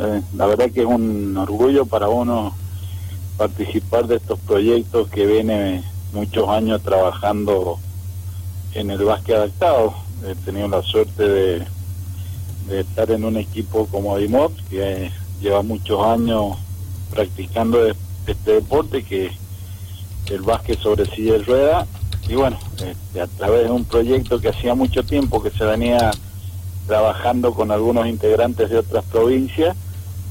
eh, la verdad que es un orgullo para uno participar de estos proyectos que viene muchos años trabajando en el básquet adaptado. He tenido la suerte de, estar en un equipo como Dimot, que lleva muchos años practicando este deporte, que el básquet sobre silla de rueda. Y bueno, este, a través de un proyecto que hacía mucho tiempo que se venía trabajando con algunos integrantes de otras provincias,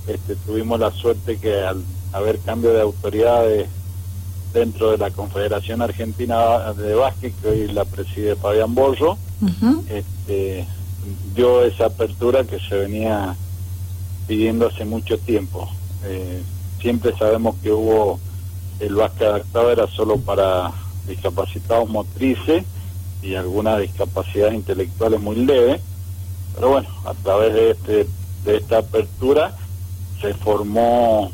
este, tuvimos la suerte que al haber cambio de autoridades dentro de la Confederación Argentina de Básquet, que hoy la preside Fabián Bollo, este, dio esa apertura que se venía pidiendo hace mucho tiempo. Eh, siempre sabemos que hubo el básquet adaptado era solo para discapacitados motrices y algunas discapacidades intelectuales muy leves, pero bueno, a través de, este, de esta apertura se formó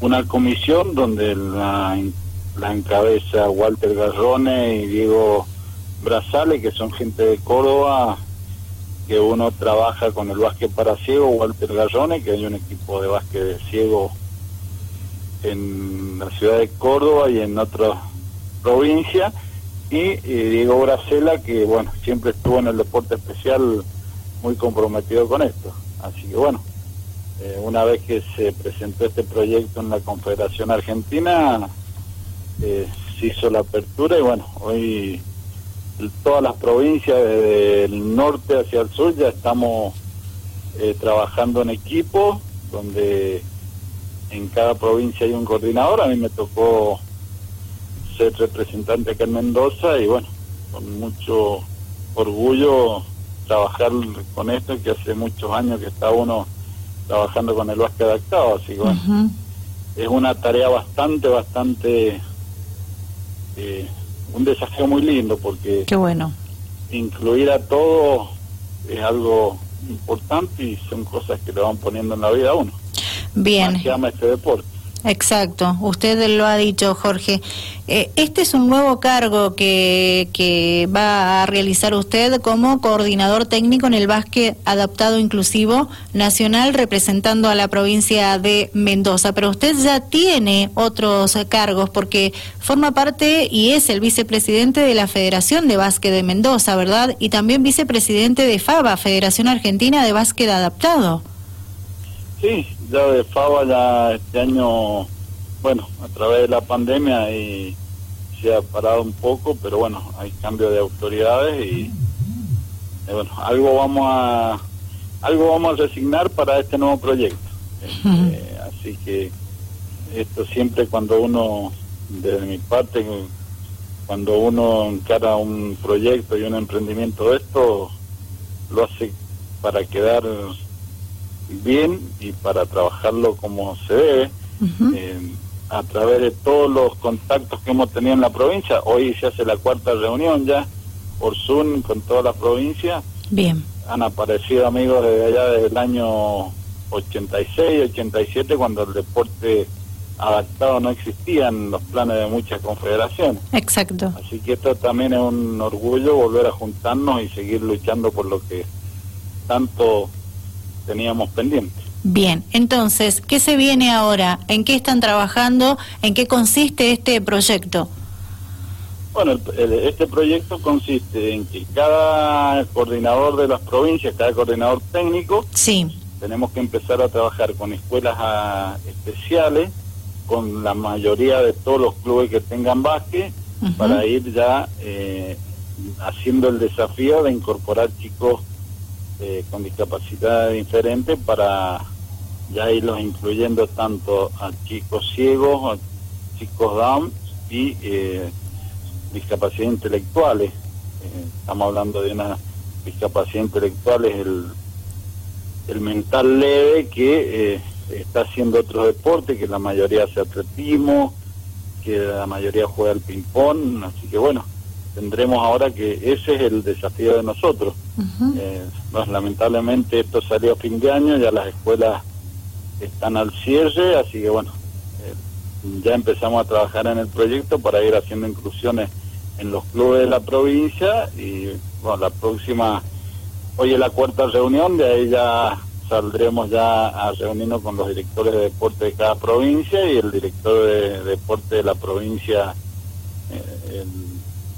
una comisión donde la, encabeza Walter Garrone y Diego Brazale, que son gente de Córdoba, que uno trabaja con el básquet para ciego, Walter Garrone, que hay un equipo de básquet de ciego en la ciudad de Córdoba y en otras provincias, y, Diego Bracela, que bueno, siempre estuvo en el deporte especial muy comprometido con esto. Así que bueno, eh, una vez que se presentó este proyecto en la Confederación Argentina, eh, se hizo la apertura y bueno, hoy todas las provincias desde el norte hacia el sur ya estamos eh, trabajando en equipo, donde en cada provincia hay un coordinador, a mí me tocó ser representante acá en Mendoza y bueno, con mucho orgullo trabajar con esto que hace muchos años que está uno trabajando con el básquet adaptado, así que bueno, es una tarea bastante, bastante, eh, un desafío muy lindo porque Qué bueno. incluir a todos es algo importante y son cosas que le van poniendo en la vida a uno. Bien. que ama este deporte. Exacto, usted lo ha dicho, Jorge. Eh, este es un nuevo cargo que, que va a realizar usted como coordinador técnico en el básquet adaptado inclusivo nacional representando a la provincia de Mendoza, pero usted ya tiene otros cargos porque forma parte y es el vicepresidente de la Federación de Básquet de Mendoza, ¿verdad? Y también vicepresidente de FABA, Federación Argentina de Básquet Adaptado. Sí, ya de FABA ya este año, bueno, a través de la pandemia y se ha parado un poco, pero bueno, hay cambio de autoridades y, bueno, algo vamos a algo vamos a resignar para este nuevo proyecto. Este, así que esto siempre cuando uno, desde mi parte, cuando uno encara un proyecto y un emprendimiento de esto, lo hace para quedar bien y para trabajarlo como se debe, eh, a través de todos los contactos que hemos tenido en la provincia. Hoy se hace la cuarta reunión ya por Zoom con toda la provincia. Bien. Han aparecido amigos desde allá desde el año 86, 87, cuando el deporte adaptado no existía en los planes de muchas confederaciones. Exacto. Así que esto también es un orgullo volver a juntarnos y seguir luchando por lo que tanto teníamos pendiente. Bien, entonces, ¿qué se viene ahora? ¿En qué están trabajando? ¿En qué consiste este proyecto? Bueno, este proyecto consiste en que cada coordinador de las provincias, cada coordinador técnico, sí. tenemos que empezar a trabajar con escuelas ah, especiales, con la mayoría de todos los clubes que tengan básquet, para ir ya eh, haciendo el desafío de incorporar chicos eh, con discapacidad diferente para ya irlos incluyendo tanto a chicos ciegos, a chicos down y eh, discapacidad intelectuales. Eh, estamos hablando de una discapacidad intelectual, es el, el mental leve que eh, está haciendo otro deporte, que la mayoría hace atletismo, que la mayoría juega al ping-pong, así que bueno, tendremos ahora que ese es el desafío de nosotros. Eh, lamentablemente esto salió a fin de año, ya las escuelas están al cierre, así que bueno, eh, ya empezamos a trabajar en el proyecto para ir haciendo inclusiones en los clubes de la provincia y bueno, la próxima, hoy es la cuarta reunión, de ahí ya saldremos ya a reunirnos con los directores de deporte de cada provincia y el director de deporte de la provincia, eh, el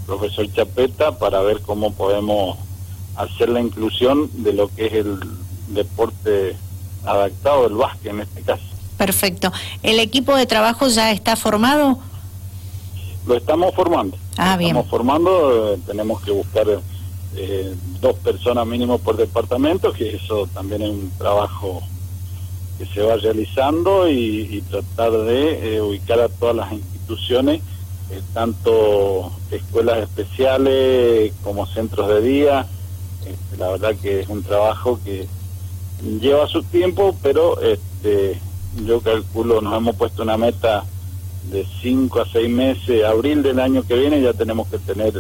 profesor Chapeta, para ver cómo podemos hacer la inclusión de lo que es el deporte adaptado, el básquet en este caso. Perfecto. ¿El equipo de trabajo ya está formado? Lo estamos formando. Ah, bien. Estamos formando, eh, tenemos que buscar eh, dos personas mínimo por departamento, que eso también es un trabajo que se va realizando y, tratar de eh, ubicar a todas las instituciones, tanto escuelas especiales como centros de día. Este, la verdad que es un trabajo que lleva su tiempo, pero este, yo calculo, nos hemos puesto una meta de 5 a 6 meses, abril del año que viene ya tenemos que tener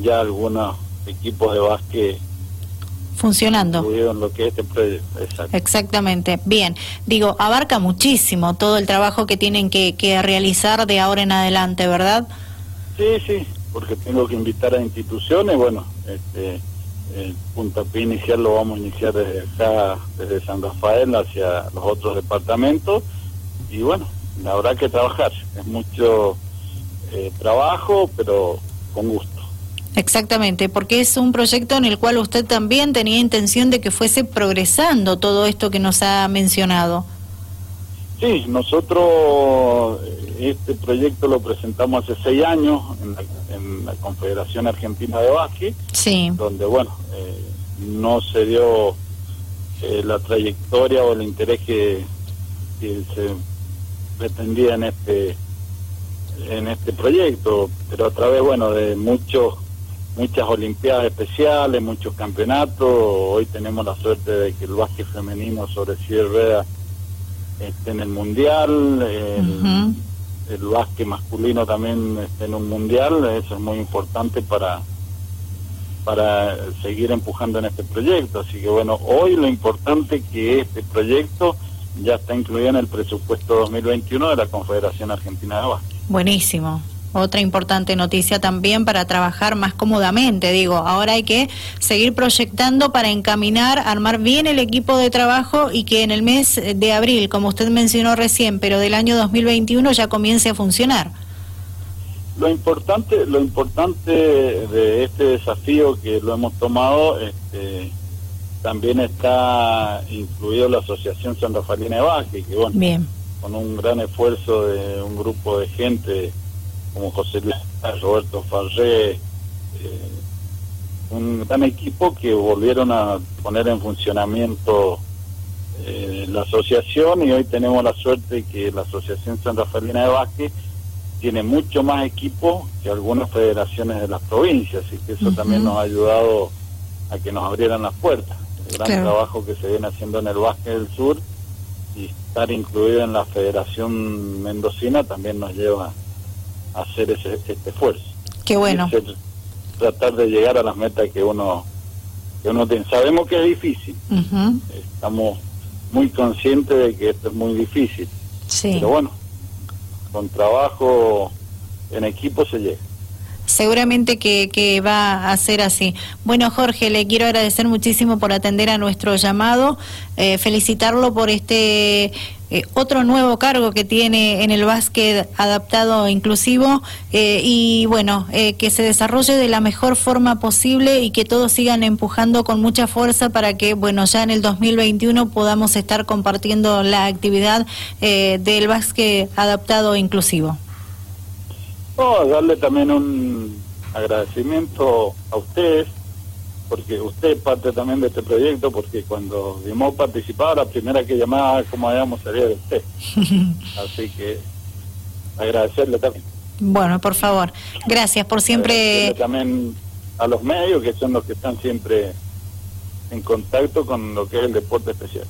ya algunos equipos de básquet funcionando. Lo que este Exactamente. Bien, digo, abarca muchísimo todo el trabajo que tienen que, que realizar de ahora en adelante, ¿verdad? Sí, sí, porque tengo que invitar a instituciones, bueno, este, el puntapié inicial lo vamos a iniciar desde acá, desde San Rafael hacia los otros departamentos y bueno, habrá que trabajar, es mucho eh, trabajo, pero con gusto. Exactamente, porque es un proyecto en el cual usted también tenía intención de que fuese progresando todo esto que nos ha mencionado. Sí, nosotros eh, este proyecto lo presentamos hace seis años en la, Confederación Argentina de Básquet, sí. donde, bueno, eh, no se dio la trayectoria o el interés que, que se pretendía en este en este proyecto, pero a través bueno de muchos muchas olimpiadas especiales, muchos campeonatos, hoy tenemos la suerte de que el básquet femenino sobre sierra esté en el mundial, el, el básquet masculino también esté en un mundial, eso es muy importante para para seguir empujando en este proyecto, así que bueno, hoy lo importante que este proyecto ya está incluida en el presupuesto 2021 de la Confederación Argentina de Básquet. Buenísimo. Otra importante noticia también para trabajar más cómodamente, digo, ahora hay que seguir proyectando para encaminar, armar bien el equipo de trabajo y que en el mes de abril, como usted mencionó recién, pero del año 2021 ya comience a funcionar. Lo importante, lo importante de este desafío que lo hemos tomado, este, también está incluido la Asociación San Rafaelina de Básquet, que bueno, con un gran esfuerzo de un grupo de gente como José Luis, Roberto Farré, eh, un gran equipo que volvieron a poner en funcionamiento eh, la asociación y hoy tenemos la suerte que la Asociación San Rafaelina de Básquet tiene mucho más equipo que algunas federaciones de las provincias, y que eso también nos ha ayudado a que nos abrieran las puertas. El gran trabajo que se viene haciendo en el básquet del sur y estar incluido en la Federación Mendocina también nos lleva hacer ese, este esfuerzo. Qué bueno. tratar de llegar a las metas que uno que uno tiene. Sabemos que es difícil. Estamos muy conscientes de que esto es muy difícil. Sí. Pero bueno, con trabajo en equipo se llega seguramente que, que, va a ser así. Bueno, Jorge, le quiero agradecer muchísimo por atender a nuestro llamado, eh, felicitarlo por este eh, otro nuevo cargo que tiene en el básquet adaptado e inclusivo eh, y bueno, que se desarrolle de la mejor forma posible y que todos sigan empujando con mucha fuerza para que, bueno, ya en el 2021 podamos estar compartiendo la actividad del básquet adaptado e inclusivo. No, darle también un agradecimiento a ustedes, porque usted es parte también de este proyecto, porque cuando dimos participado, la primera que llamaba, como habíamos salía de usted. Así que agradecerle también. Bueno, por favor, gracias por siempre. También a los medios, que son los que están siempre en contacto con lo que es el deporte especial.